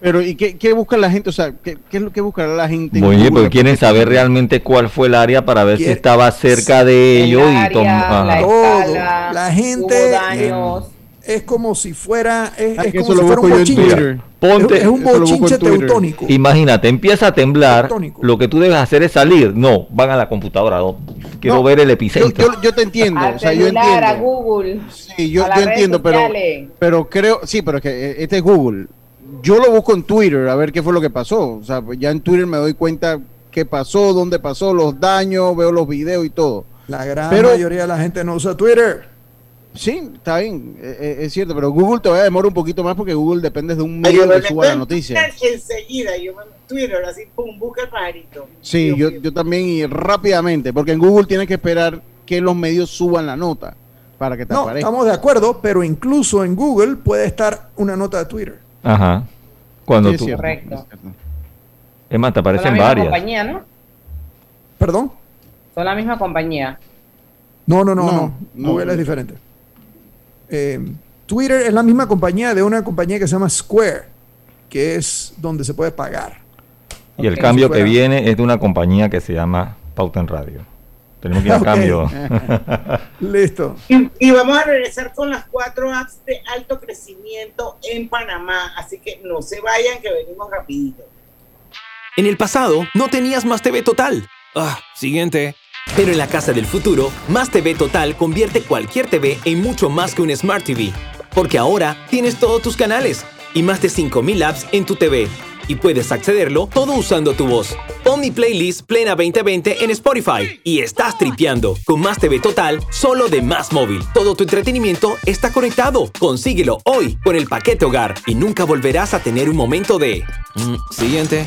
Pero, ¿y qué, qué busca la gente? O sea, ¿qué, qué es lo que buscará la gente? en Oye, porque quieren saber realmente cuál fue el área para ver si estaba cerca de ellos y área, tom- la. Todo. La hubo gente daños. es como si fuera, es, Ah, es como si fuera un bochinche. Ponte- es, es un bochinche teutónico. Imagínate, empieza a temblar, lo que tú debes hacer es salir. No, van a la computadora. no, Quiero No, ver el epicentro. yo, yo te entiendo, Al o sea, yo celular, a entiendo. Google. Sí, yo, a yo entiendo, pero, sociales. pero creo, sí, pero es que eh, este es Google. Yo lo busco en Twitter a ver qué fue lo que pasó. O sea, pues ya en Twitter me doy cuenta qué pasó, dónde pasó, los daños, veo los videos y todo. La gran Pero- mayoría de la gente no usa Twitter. Sí, está bien, eh, eh, es cierto, pero Google todavía demora un poquito más porque Google depende de un medio me que suba la noticia. Enseguida, yo me Twitter, así, pum, busca el pajarito. Sí, yo, yo también y rápidamente, porque en Google tienes que esperar que los medios suban la nota para que te No, aparezca. estamos de acuerdo, pero incluso en Google puede estar una nota de Twitter. Ajá. Cuando Sí, es tú. Correcto. es más, te Son la aparecen misma varias. compañía, ¿no? ¿Perdón? Son la misma compañía. No, no, no, No, no. Google no. es diferente. Eh, Twitter es la misma compañía de una compañía que se llama Square, que es donde se puede pagar. Y el cambio que viene es de una compañía que se llama Pauta en Radio. Tenemos que ir a cambio. Listo. Y, y vamos a regresar con las cuatro apps de alto crecimiento en Panamá, así que no se vayan que venimos rapidito. En el pasado, no tenías Más TV Total. Ah, siguiente. Pero en la casa del futuro, Más TV Total convierte cualquier TV en mucho más que un Smart TV. Porque ahora tienes todos tus canales y más de 5000 apps en tu TV. Y puedes accederlo todo usando tu voz. Pon playlist Plena 2020 en Spotify y estás tripeando con Más TV Total solo de Más Móvil. Todo tu entretenimiento está conectado. Consíguelo hoy con el paquete hogar y nunca volverás a tener un momento de... Mm, siguiente.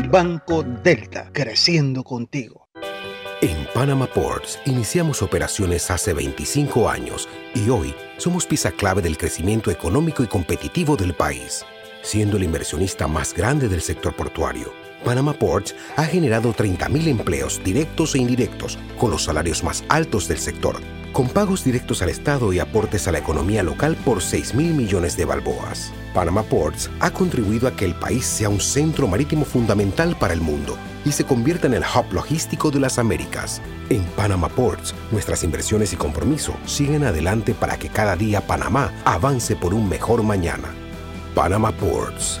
Banco Delta, creciendo contigo. En Panama Ports iniciamos operaciones hace 25 años y hoy somos pieza clave del crecimiento económico y competitivo del país, siendo el inversionista más grande del sector portuario. Panama Ports ha generado 30.000 empleos directos e indirectos con los salarios más altos del sector, con pagos directos al Estado y aportes a la economía local por 6 mil millones de balboas. Panama Ports ha contribuido a que el país sea un centro marítimo fundamental para el mundo y se convierta en el hub logístico de las Américas. En Panama Ports, nuestras inversiones y compromiso siguen adelante para que cada día Panamá avance por un mejor mañana. Panama Ports.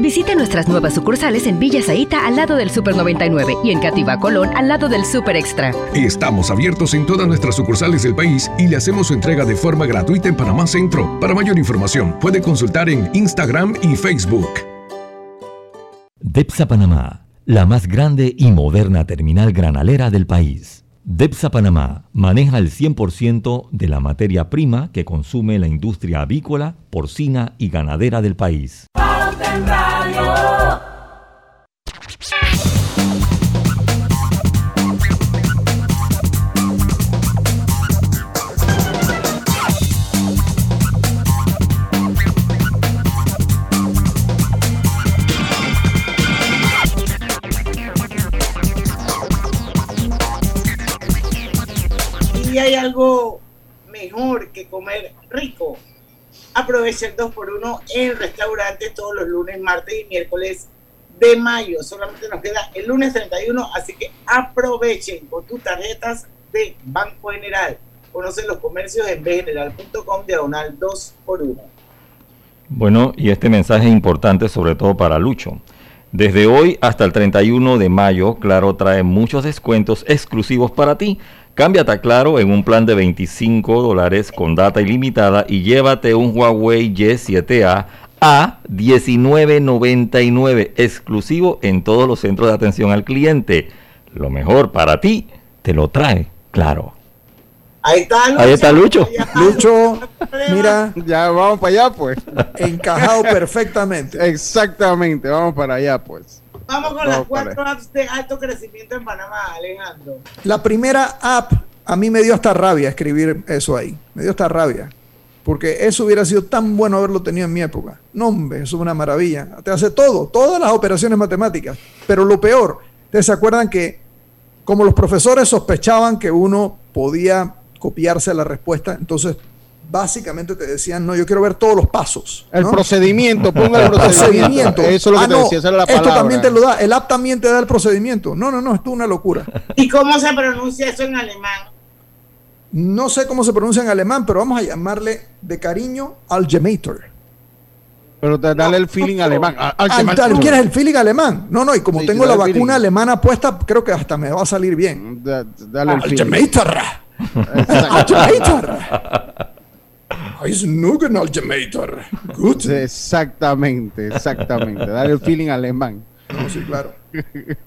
Visite nuestras nuevas sucursales en Villa Zaita al lado del Super 99 y en Cativa Colón al lado del Super Extra. Estamos abiertos en todas nuestras sucursales del país y le hacemos su entrega de forma gratuita en Panamá Centro. Para mayor información, puede consultar en Instagram y Facebook. DEPSA Panamá, la más grande y moderna terminal granalera del país. DEPSA Panamá maneja el 100% de la materia prima que consume la industria avícola, porcina y ganadera del país. Radio. Y hay algo mejor que comer rico. Aprovecha el 2x1 en restaurantes todos los lunes, martes y miércoles de mayo. Solamente nos queda el lunes 31, así que aprovechen con tus tarjetas de Banco General. Conocen los comercios en bgeneral.com diagonal 2x1. Bueno, y este mensaje es importante sobre todo para Lucho. Desde hoy hasta el 31 de mayo, Claro trae muchos descuentos exclusivos para ti. Cámbiate a Claro en un plan de 25 dólares con data ilimitada y llévate un Huawei Y7A a 19.99 exclusivo en todos los centros de atención al cliente. Lo mejor para ti te lo trae Claro. Ahí está Lucho. Ahí está Lucho. Lucho, mira. Ya vamos para allá, pues. Encajado perfectamente. Exactamente, vamos para allá, pues. Vamos con Vamos las cuatro apps de alto crecimiento en Panamá, Alejandro. La primera app, a mí me dio hasta rabia escribir eso ahí. Me dio hasta rabia. Porque eso hubiera sido tan bueno haberlo tenido en mi época. No, hombre, eso es una maravilla. Te hace todo, todas las operaciones matemáticas. Pero lo peor, ¿ustedes se acuerdan que como los profesores sospechaban que uno podía copiarse la respuesta, entonces básicamente te decían, no, yo quiero ver todos los pasos. El ¿no? procedimiento, ponga el procedimiento. Eso es lo que Ah, te no, decía, esa era la Esto palabra. también te lo da, el app también te da el procedimiento. No, no, no, esto es una locura. ¿Y cómo se pronuncia eso en alemán? No sé cómo se pronuncia en alemán, pero vamos a llamarle de cariño Algemator. Pero te- dale el feeling alemán. Ah, Al- al- ¿Quieres el feeling alemán? No, no, y como Sí, tengo la vacuna feeling. alemana puesta, creo que hasta me va a salir bien. dale el feeling. Algemator. Algemator. Gut. Exactamente, exactamente. Dale el feeling alemán. No, sí, claro.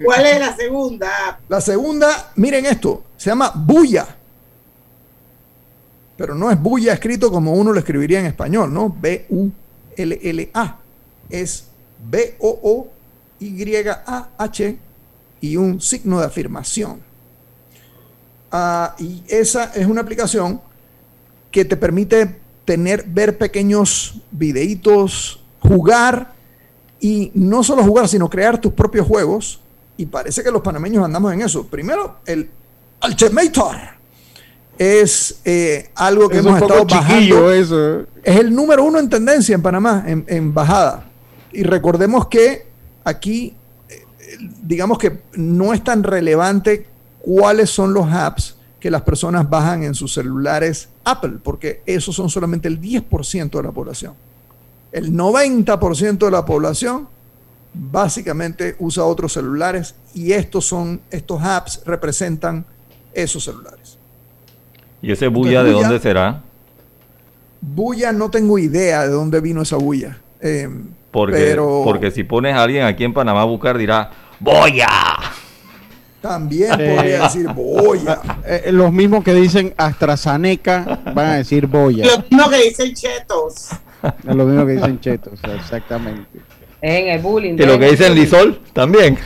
¿Cuál es la segunda? La segunda, miren esto, se llama Bulla. Pero no es Bulla escrito como uno lo escribiría en español, ¿no? B-U-L-L-A. Es B-O-O-Y-A-H y un signo de afirmación. Ah, y esa es una aplicación que te permite tener, ver pequeños videitos, jugar y no solo jugar, sino crear tus propios juegos. Y parece que los panameños andamos en eso. Primero, el Ultimator es eh, algo que Es hemos estado bajando. eso. ¿eh? Es el número uno en tendencia en Panamá, en, en bajada. Y recordemos que aquí, eh, digamos que no es tan relevante cuáles son los apps que las personas bajan en sus celulares Apple, porque esos son solamente el 10% de la población. El 90% de la población básicamente usa otros celulares y estos son estos apps representan esos celulares. ¿Y ese bulla de bulla- dónde será? Bulla no tengo idea de dónde vino esa bulla. Eh, Porque, pero porque si pones a alguien aquí en Panamá a buscar, dirá, ¡Boya! También Eh, podría decir boya. Eh, los mismos que dicen AstraZeneca van a decir boya. Lo mismo que dicen chetos. Es lo mismo que dicen chetos, exactamente. En el bullying. Y lo que dicen Lisol, también.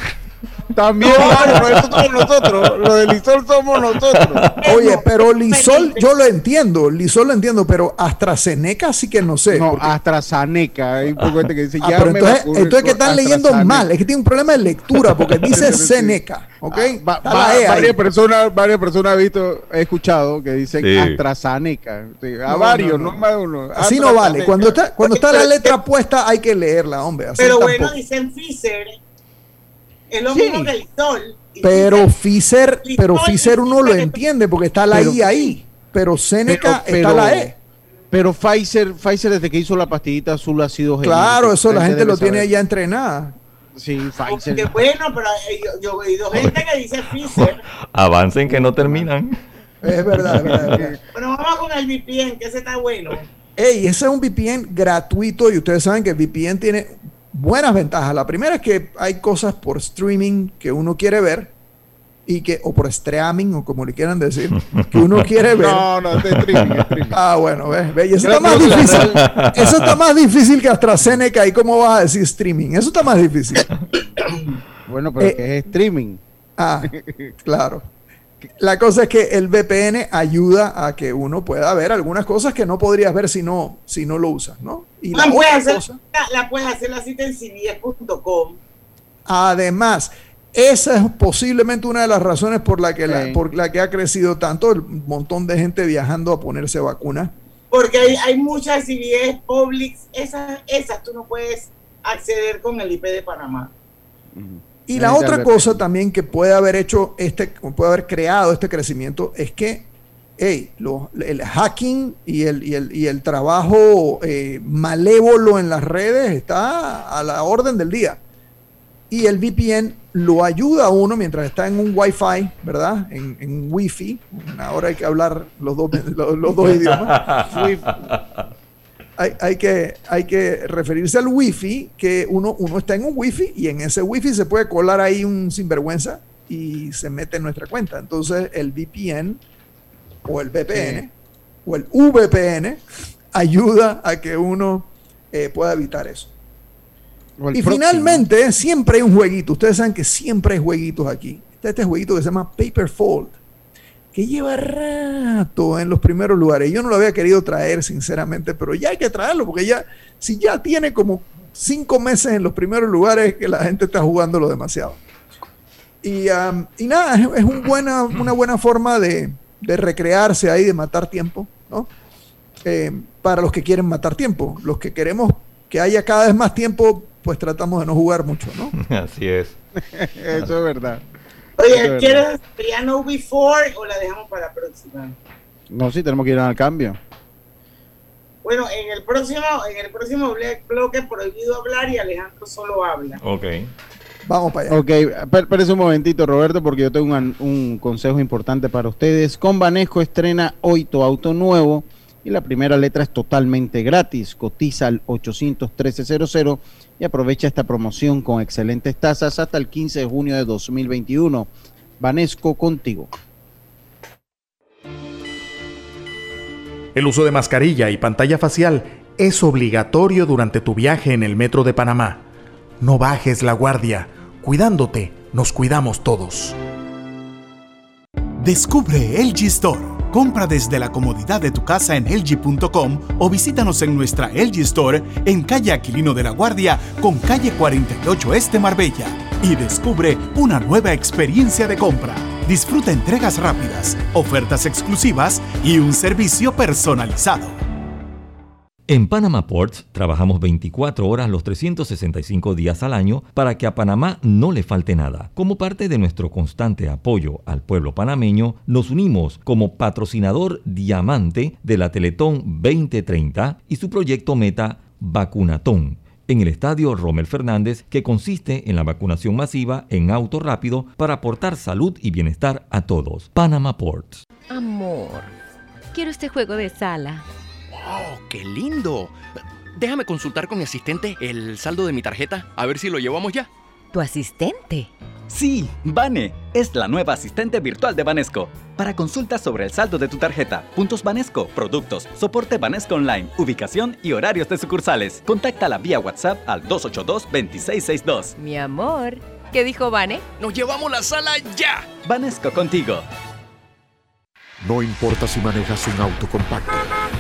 También, claro, pero eso somos nosotros. Lo de Lisol somos nosotros. Oye, pero Lisol, yo lo entiendo, Lisol lo entiendo, pero AstraZeneca sí que no sé. No, porque- AstraZeneca. Hay un poco gente que dice, Ah, ya pero me entonces, entonces que están leyendo mal, es que tiene un problema de lectura, porque dice Seneca, ¿ok? Va- Está va- la E varias personas, varias personas he visto, he escuchado que dicen Sí. AstraZeneca. Sí, a No, varios, no, no, no. más de uno. Así no vale. Cuando está, cuando está la letra puesta, hay que leerla, hombre. Así Pero tampoco. bueno, dicen Pfizer. Es lo Sí. mismo que el sol. Pero Pfizer- Pfizer, pero Pfizer uno lo entiende porque está la Pero- I ahí. Pero Seneca Pero- está pero- la E. Pero Pfizer, Pfizer desde que hizo la pastillita azul ha sido Claro, eso la gente lo tiene ya entrenada. Sí, Porque Pfizer. bueno, pero eh, yo, yo he oído gente que dice Pfizer. Avancen que no terminan. Es verdad, es verdad, es verdad. Bueno, vamos con el VPN, que ese está bueno. Ey, ese es un VPN gratuito y ustedes saben que el VPN tiene buenas ventajas. La primera es que hay cosas por streaming que uno quiere ver y que, o por streaming, o como le quieran decir, que uno quiere ver. No, no, es de streaming, es streaming. Ah, bueno, ves, ves, y eso está más difícil. Eso está más difícil que AstraZeneca. ¿Y cómo vas a decir streaming? Eso está más difícil. Bueno, pero Eh, que es streaming. Ah, claro. La cosa es que el VPN ayuda a que uno pueda ver algunas cosas que no podrías ver si no, si no lo usas, ¿no? Y la puedes, otra hacer, cosa, la, la puedes hacer la cita en cbs.com. además, esa es posiblemente una de las razones por la que, la, por la que ha crecido tanto el montón de gente viajando a ponerse vacuna. Porque hay, hay muchas CBS Publix. Esas, esas tú no puedes acceder con el IP de Panamá. Y la otra cosa también que puede haber hecho este, puede haber creado este crecimiento es que hey, lo- el hacking y el, y el, y el trabajo eh, malévolo en las redes está a la orden del día. Y el VPN lo ayuda a uno mientras está en un Wi-Fi, ¿verdad? En, en Wi-Fi. Ahora hay que hablar los dos, los, los dos idiomas. hay, hay que, hay que referirse al wifi, que uno, uno está en un wifi y en ese wifi se puede colar ahí un sinvergüenza y se mete en nuestra cuenta. Entonces el VPN o el VPN o el VPN ayuda a que uno eh, pueda evitar eso. Y próximo. finalmente, siempre hay un jueguito. Ustedes saben que siempre hay jueguitos aquí. Está este jueguito que se llama Paper Fold, que lleva rato en los primeros lugares. Yo no lo había querido traer, sinceramente, pero ya hay que traerlo, porque ya, si ya tiene como cinco meses en los primeros lugares, que la gente está jugándolo demasiado. Y, am, y nada, es, es un buena, una buena forma de, de recrearse ahí, de matar tiempo, ¿no? Eh, para los que quieren matar tiempo. Los que queremos que haya cada vez más tiempo, pues tratamos de no jugar mucho, ¿no? Así es. Eso es verdad. Oye, ¿quieres Piano Before o la dejamos para la próxima? No, sí, tenemos que ir al cambio. Bueno, en el próximo, en el próximo bloque prohibido hablar y Alejandro solo habla. Ok. Vamos para allá. Ok, per- espérese un momentito, Roberto, porque yo tengo un, un consejo importante para ustedes. Con Banesco estrena hoy tu auto nuevo y la primera letra es totalmente gratis. Cotiza al 813-00 y aprovecha esta promoción con excelentes tasas hasta el 15 de junio de 2021. Vanesco contigo. El uso de mascarilla y pantalla facial es obligatorio durante tu viaje en el metro de Panamá. No bajes la guardia. Cuidándote, nos cuidamos todos. Descubre LG Store. Compra desde la comodidad de tu casa en LG.com o visítanos en nuestra LG Store en calle Aquilino de la Guardia con calle 48 Este Marbella y descubre una nueva experiencia de compra. Disfruta entregas rápidas, ofertas exclusivas y un servicio personalizado. En Panama Ports trabajamos 24 horas los 365 días al año para que a Panamá no le falte nada. Como parte de nuestro constante apoyo al pueblo panameño, nos unimos como patrocinador diamante de la Teletón 2030 y su proyecto meta Vacunatón en el estadio Rommel Fernández, que consiste en la vacunación masiva en auto rápido para aportar salud y bienestar a todos. Panama Ports. Amor, quiero este juego de sala. ¡Oh, qué lindo! Déjame consultar con mi asistente el saldo de mi tarjeta, a ver si lo llevamos ya. ¿Tu asistente? Sí, Vane, es la nueva asistente virtual de Banesco. Para consultas sobre el saldo de tu tarjeta, puntos Banesco, productos, soporte Banesco Online, ubicación y horarios de sucursales, contáctala vía WhatsApp al 282-2662. Mi amor, ¿qué dijo Vane? ¡Nos llevamos la sala ya! Banesco contigo. No importa si manejas un auto compacto,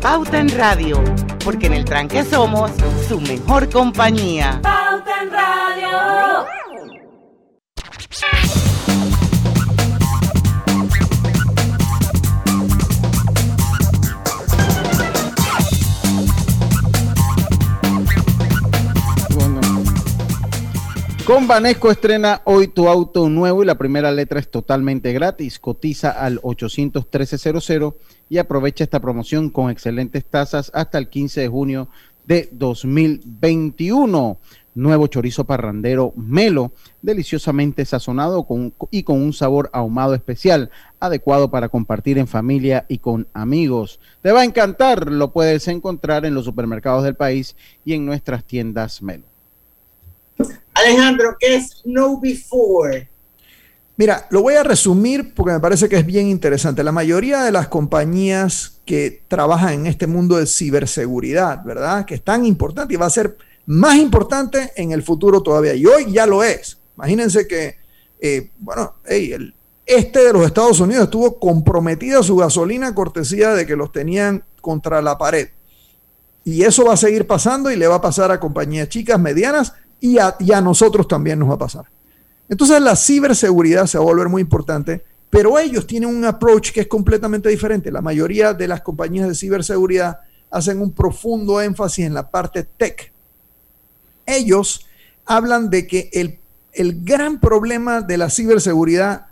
Pauta en Radio, porque en el tranque somos su mejor compañía. Pauta en Radio. Con Banesco estrena hoy tu auto nuevo y la primera letra es totalmente gratis. Cotiza al 813-00 y aprovecha esta promoción con excelentes tasas hasta el 15 de junio de 2021. Nuevo chorizo parrandero Melo, deliciosamente sazonado y con un sabor ahumado especial, adecuado para compartir en familia y con amigos. Te va a encantar, lo puedes encontrar en los supermercados del país y en nuestras tiendas Melo. Alejandro, ¿qué es Know Before? Mira, lo voy a resumir porque me parece que es bien interesante. La mayoría de las compañías que trabajan en este mundo de ciberseguridad, ¿verdad? Que es tan importante y va a ser más importante en el futuro todavía. Y hoy ya lo es. Imagínense que, eh, bueno, hey, el este de los Estados Unidos estuvo comprometida su gasolina cortesía de que los tenían contra la pared. Y eso va a seguir pasando y le va a pasar a compañías chicas, medianas y a, y a nosotros también nos va a pasar. Entonces la ciberseguridad se va a volver muy importante, pero ellos tienen un approach que es completamente diferente. La mayoría de las compañías de ciberseguridad hacen un profundo énfasis en la parte tech. Ellos hablan de que el, el gran problema de la ciberseguridad,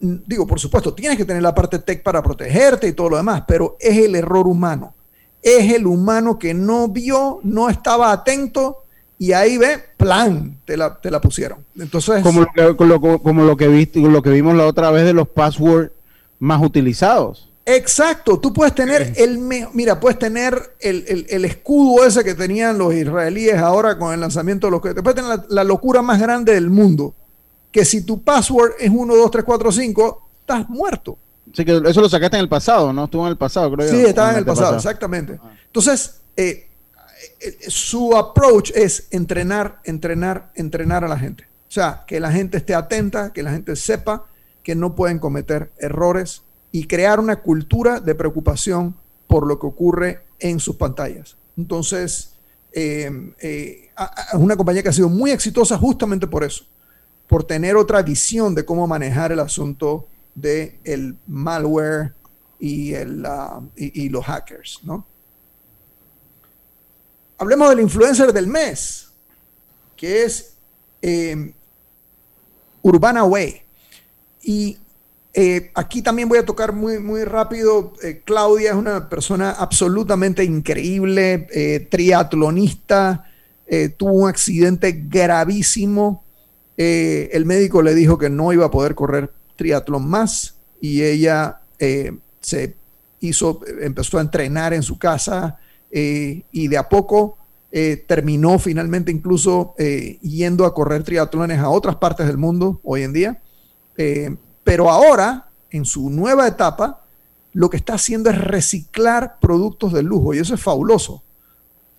mm, digo, por supuesto, tienes que tener la parte tech para protegerte y todo lo demás, pero es el error humano. Es el humano que no vio, no estaba atento y ahí ve, plan, te la, te la pusieron. Entonces, Como lo, que, como lo- como lo que viste, lo que vimos la otra vez de los passwords más utilizados. Exacto, tú puedes tener el, mira, puedes tener el, el- el escudo ese que tenían los israelíes ahora con el lanzamiento de los cohetes. Puedes tener la, la locura más grande del mundo, que si tu password es 1, 2, 3, 4, 5, estás muerto. Así que eso lo sacaste en el pasado, ¿no? Estuvo en el pasado, creo yo. Sí, estaba en el Antes pasado, exactamente. Entonces, eh, su approach es entrenar, entrenar, entrenar a la gente. O sea, que la gente esté atenta, que la gente sepa que no pueden cometer errores y crear una cultura de preocupación por lo que ocurre en sus pantallas. Entonces, eh, eh, es una compañía que ha sido muy exitosa justamente por eso, por tener otra visión de cómo manejar el asunto del el malware y, el, y, y los hackers, ¿no? Hablemos del influencer del mes, que es eh, Urbana Way. Y eh, aquí también voy a tocar muy, muy rápido. Eh, Claudia es una persona absolutamente increíble, triatlonista, tuvo un accidente gravísimo. el médico le dijo que no iba a poder correr triatlón más y ella se hizo, empezó a entrenar en su casa y de a poco terminó finalmente incluso yendo a correr triatlones a otras partes del mundo hoy en día. Pero ahora, en su nueva etapa, lo que está haciendo es reciclar productos de lujo y eso es fabuloso,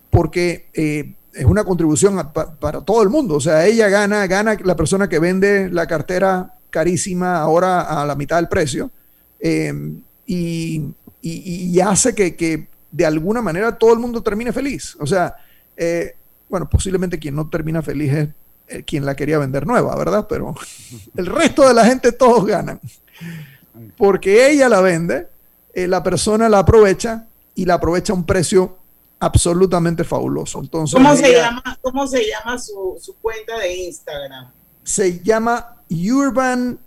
porque eh, es una contribución para todo el mundo. O sea, ella gana, gana la persona que vende la cartera carísima ahora a la mitad del precio em, y, hace que, de alguna manera todo el mundo termine feliz. O sea, eh, bueno, posiblemente quien no termina feliz es eh, quien la quería vender nueva, ¿verdad? Pero el resto de la gente todos ganan. Porque ella la vende, eh, la persona la aprovecha y la aprovecha a un precio absolutamente fabuloso. Entonces, ¿Cómo, se llama, ¿Cómo se llama su, cuenta de Instagram? Se llama Urban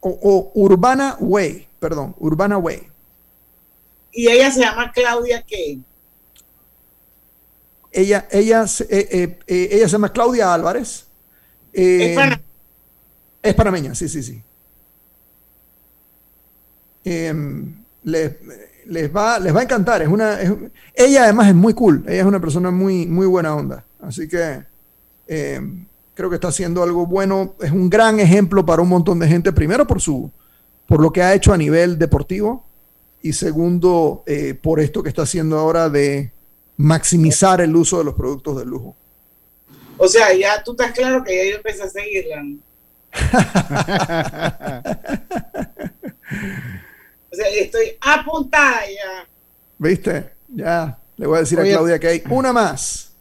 o, Urbana Way, perdón, Urbana Way. ¿Y ella se llama Claudia qué? Ella, ella, eh, eh, eh, ella se llama Claudia Álvarez. ¿Es, panameña, sí, sí, sí. Em, les, va, les va a encantar. Es una, ella además es muy cool. Ella es una persona muy, muy buena onda. Así que em, creo que está haciendo algo bueno. Es un gran ejemplo para un montón de gente. Primero por su, por lo que ha hecho a nivel deportivo y segundo por esto que está haciendo ahora de maximizar el uso de los productos de lujo. O sea, ya tú estás claro que ya yo empecé a seguirla. o sea, estoy apuntada ya. ¿Viste? Ya, le voy a decir a Claudia que hay una más.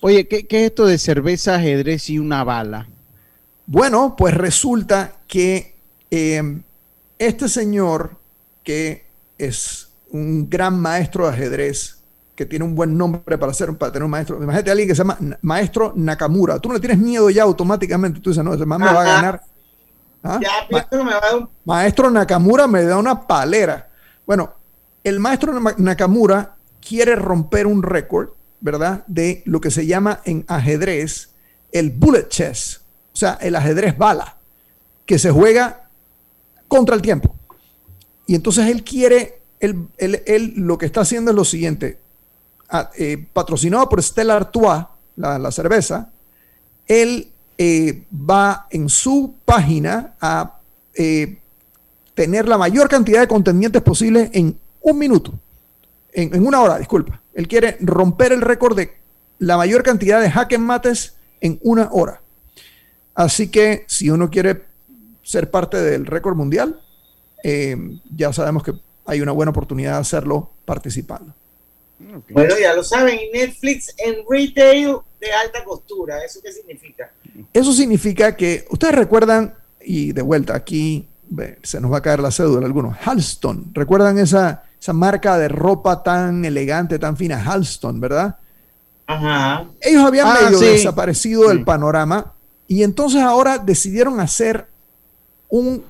Oye, ¿qué, ¿qué, es esto de cerveza, ajedrez y una bala? Bueno, pues resulta que eh, este señor, que es un gran maestro de ajedrez, que tiene un buen nombre para, ser, para tener un maestro. Imagínate a alguien que se llama Maestro Nakamura. Tú no le tienes miedo ya automáticamente. Tú dices, no, ese man me va a ganar. ¿Ah? Maestro Nakamura me da una palera. Bueno, el maestro Nakamura quiere romper un récord, ¿verdad? De lo que se llama en ajedrez el bullet chess, o sea, el ajedrez bala, que se juega contra el tiempo. Y entonces él quiere, él, él lo que está haciendo es lo siguiente, eh, patrocinado por Stella Artois, la, cerveza, él eh, va en su página a eh, tener la mayor cantidad de contendientes posible en un minuto, en, una hora, disculpa. Él quiere romper el récord de la mayor cantidad de jaque mates en una hora. Así que si uno quiere ser parte del récord mundial, ya sabemos que hay una buena oportunidad de hacerlo participando. Bueno, ya lo saben, Netflix en retail de alta costura. ¿Eso qué significa? Eso significa que ustedes recuerdan, y de vuelta aquí se nos va a caer la cédula algunos, Halston. ¿Recuerdan esa, esa marca de ropa tan elegante, tan fina? Halston, ¿verdad? Ajá. Ellos habían ah, medio desaparecido del panorama y entonces ahora decidieron hacer un,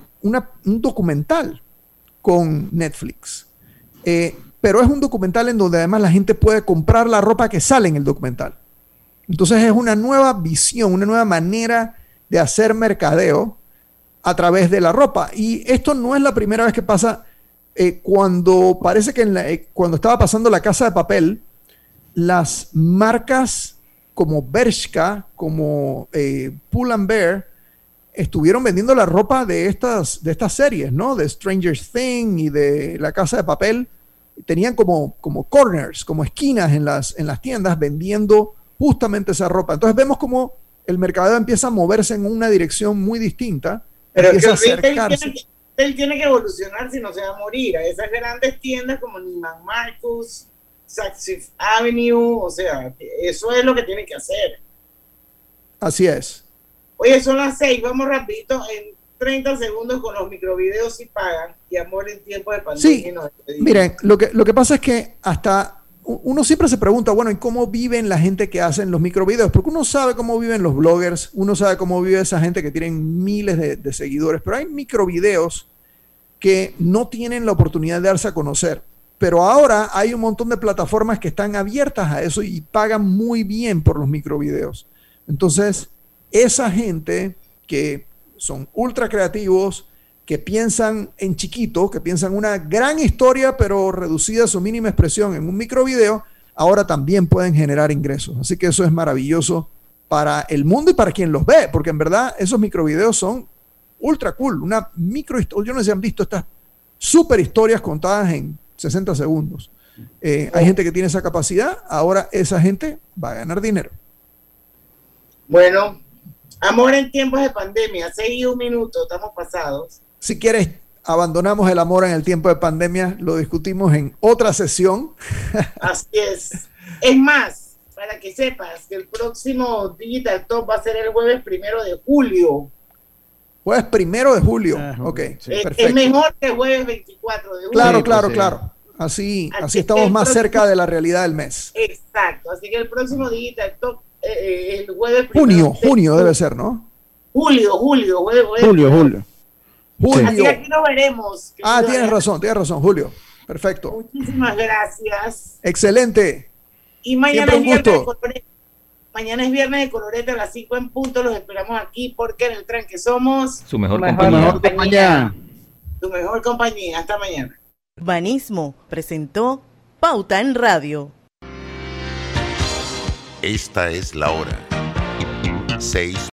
un documental con Netflix. Eh, pero es un documental en donde además la gente puede comprar la ropa que sale en el documental. Entonces es una nueva visión, una nueva manera de hacer mercadeo a través de la ropa. Y esto no es la primera vez que pasa. Eh, cuando parece que eh, cuando estaba pasando la casa de papel, las marcas como Bershka, como Pull and Bear, estuvieron vendiendo la ropa de estas, de estas series, ¿no? De Stranger Things y de La Casa de Papel tenían como, como corners, como esquinas en las, en las tiendas vendiendo justamente esa ropa. Entonces vemos como el mercado empieza a moverse en una dirección muy distinta. Pero empieza a Tiene que, que evolucionar si no se va a morir. A esas grandes tiendas como Neiman Marcus, Saks Avenue, o sea, eso es lo que tiene que hacer. Así es. Oye, son las seis, vamos rapidito. En 30 segundos con los microvideos y pagan y amor en tiempo de pandemia. Sí, miren, lo que, lo que pasa es que hasta uno siempre se pregunta, bueno, ¿y cómo viven la gente que hacen los microvideos? Porque uno sabe cómo viven los bloggers, uno sabe cómo vive esa gente que tienen miles de, de seguidores, pero hay microvideos que no tienen la oportunidad de darse a conocer. Pero ahora hay un montón de plataformas que están abiertas a eso y pagan muy bien por los microvideos. Entonces, esa gente que son ultra creativos, que piensan en chiquito, que piensan una gran historia, pero reducida a su mínima expresión en un microvideo, ahora también pueden generar ingresos. Así que eso es maravilloso para el mundo y para quien los ve, porque en verdad esos microvideos son ultra cool. Una micro yo no sé si han visto estas super historias contadas en 60 segundos. Eh, hay gente que tiene esa capacidad, ahora esa gente va a ganar dinero. Bueno, amor en tiempos de pandemia, seis un minuto, estamos pasados. Si quieres, abandonamos el amor en el tiempo de pandemia, lo discutimos en otra sesión. Así es. Es más, para que sepas que el próximo Digital Top va a ser el jueves primero de julio. Jueves primero de julio. Ah, ok. es, mejor que jueves 24 de julio. Claro, claro, claro. Así, así, estamos más cerca de la realidad del mes. Exacto. Así que el próximo Digital Top, eh, el jueves Junio, junio debe ser, ¿no? Julio, julio, jueves, Julio, julio. Julio. Así que aquí nos veremos. Ah, tienes razón, tienes razón, Julio. Perfecto. Muchísimas gracias. Excelente. Y mañana es viernes de colorete. Mañana es viernes de colorete a las 5 en punto. Los esperamos aquí porque en el tranque somos su mejor, compañía. compañía. Tu mejor compañía. Hasta mañana. Banismo presentó Pauta en Radio. Esta es la hora. 6